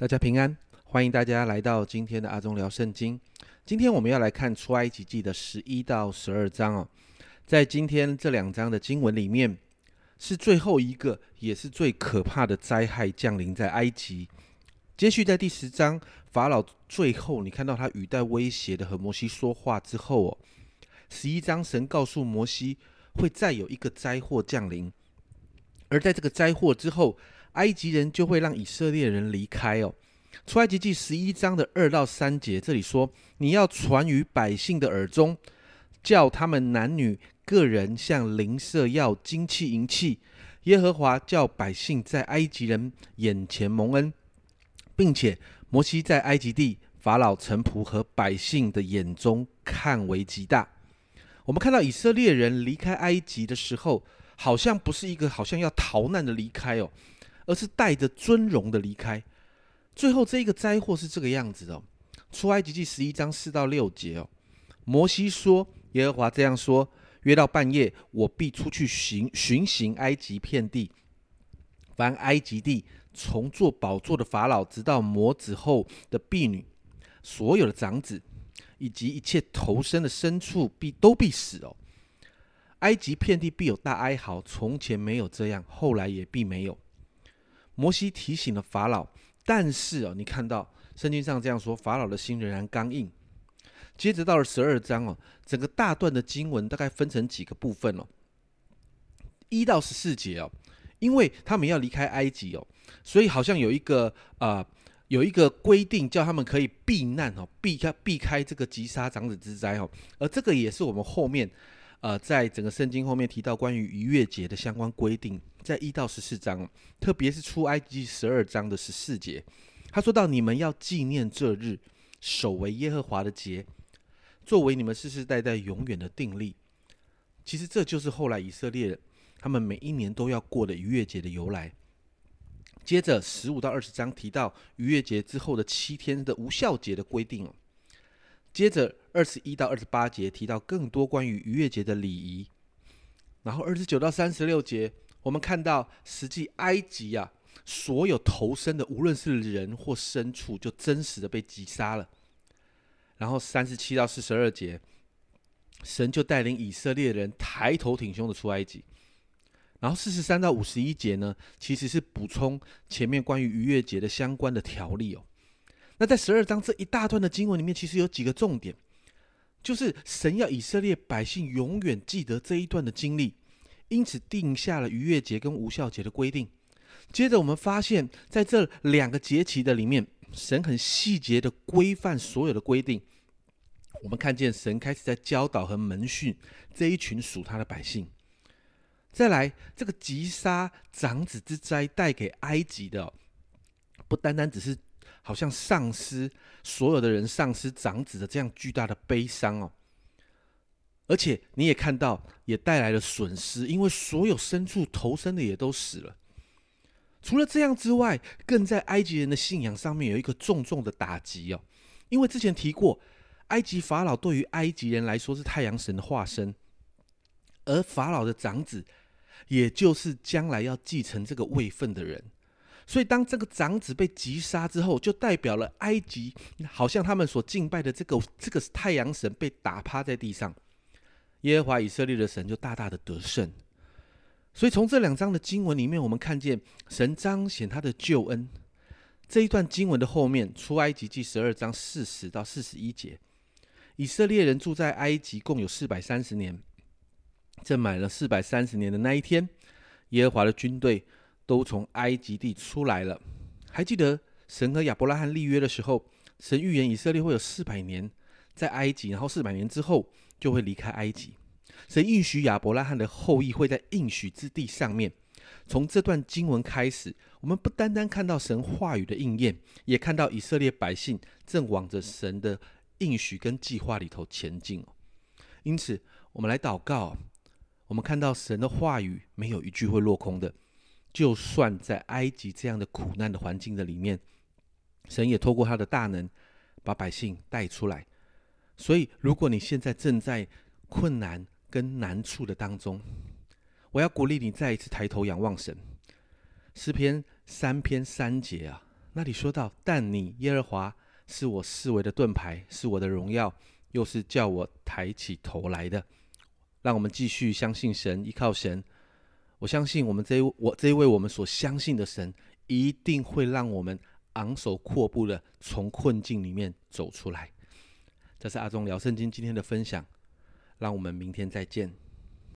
大家平安，欢迎大家来到今天的阿忠聊圣经。今天我们要来看出埃及记的十一到十二章哦。在今天这两章的经文里面，是最后一个，也是最可怕的灾害降临在埃及。接续在第十章，法老最后你看到他语带威胁的和摩西说话之后哦，十一章神告诉摩西会再有一个灾祸降临，而在这个灾祸之后。埃及人就会让以色列人离开哦。出埃及记十一章的二到三节，这里说：“你要传于百姓的耳中，叫他们男女个人向邻舍要金器银器。耶和华叫百姓在埃及人眼前蒙恩，并且摩西在埃及地法老臣仆和百姓的眼中看为极大。”我们看到以色列人离开埃及的时候，好像不是一个好像要逃难的离开哦。而是带着尊荣的离开。最后这一个灾祸是这个样子的：出埃及记十一章四到六节哦。摩西说：“耶和华这样说：约到半夜，我必出去行巡行埃及遍地。凡埃及地从坐宝座的法老，直到魔子后的婢女，所有的长子，以及一切投身的牲畜，必都必死哦。埃及遍地必有大哀嚎。从前没有这样，后来也必没有。”摩西提醒了法老，但是哦，你看到圣经上这样说，法老的心仍然刚硬。接着到了十二章哦，整个大段的经文大概分成几个部分哦，一到十四节哦，因为他们要离开埃及哦，所以好像有一个啊，有一个规定叫他们可以避难哦，避开避开这个击杀长子之灾哦，而这个也是我们后面。呃，在整个圣经后面提到关于逾越节的相关规定，在一到十四章，特别是出埃及十二章的十四节，他说到：“你们要纪念这日，守为耶和华的节，作为你们世世代代永远的定例。”其实这就是后来以色列他们每一年都要过的逾越节的由来。接着十五到二十章提到逾越节之后的七天的无效节的规定。接着二十一到二十八节提到更多关于逾越节的礼仪，然后二十九到三十六节，我们看到实际埃及啊，所有投生的无论是人或牲畜，就真实的被击杀了。然后三十七到四十二节，神就带领以色列人抬头挺胸的出埃及。然后四十三到五十一节呢，其实是补充前面关于逾越节的相关的条例哦。那在十二章这一大段的经文里面，其实有几个重点，就是神要以色列百姓永远记得这一段的经历，因此定下了逾越节跟无效节的规定。接着我们发现，在这两个节期的里面，神很细节的规范所有的规定。我们看见神开始在教导和门训这一群属他的百姓。再来，这个吉杀长子之灾带给埃及的，不单单只是。好像丧失所有的人，丧失长子的这样巨大的悲伤哦，而且你也看到，也带来了损失，因为所有牲畜投生的也都死了。除了这样之外，更在埃及人的信仰上面有一个重重的打击哦，因为之前提过，埃及法老对于埃及人来说是太阳神的化身，而法老的长子，也就是将来要继承这个位分的人。所以，当这个长子被击杀之后，就代表了埃及好像他们所敬拜的这个这个太阳神被打趴在地上，耶和华以色列的神就大大的得胜。所以，从这两章的经文里面，我们看见神彰显他的救恩。这一段经文的后面，出埃及记十二章四十到四十一节，以色列人住在埃及共有四百三十年，正满了四百三十年的那一天，耶和华的军队。都从埃及地出来了。还记得神和亚伯拉罕立约的时候，神预言以色列会有四百年在埃及，然后四百年之后就会离开埃及。神应许亚伯拉罕的后裔会在应许之地上面。从这段经文开始，我们不单单看到神话语的应验，也看到以色列百姓正往着神的应许跟计划里头前进因此，我们来祷告。我们看到神的话语没有一句会落空的。就算在埃及这样的苦难的环境的里面，神也透过他的大能把百姓带出来。所以，如果你现在正在困难跟难处的当中，我要鼓励你再一次抬头仰望神。诗篇三篇三节啊，那里说到：“但你耶和华是我视为的盾牌，是我的荣耀，又是叫我抬起头来的。”让我们继续相信神，依靠神。我相信我们这一我这一位我们所相信的神，一定会让我们昂首阔步的从困境里面走出来。这是阿忠聊圣经今天的分享，让我们明天再见。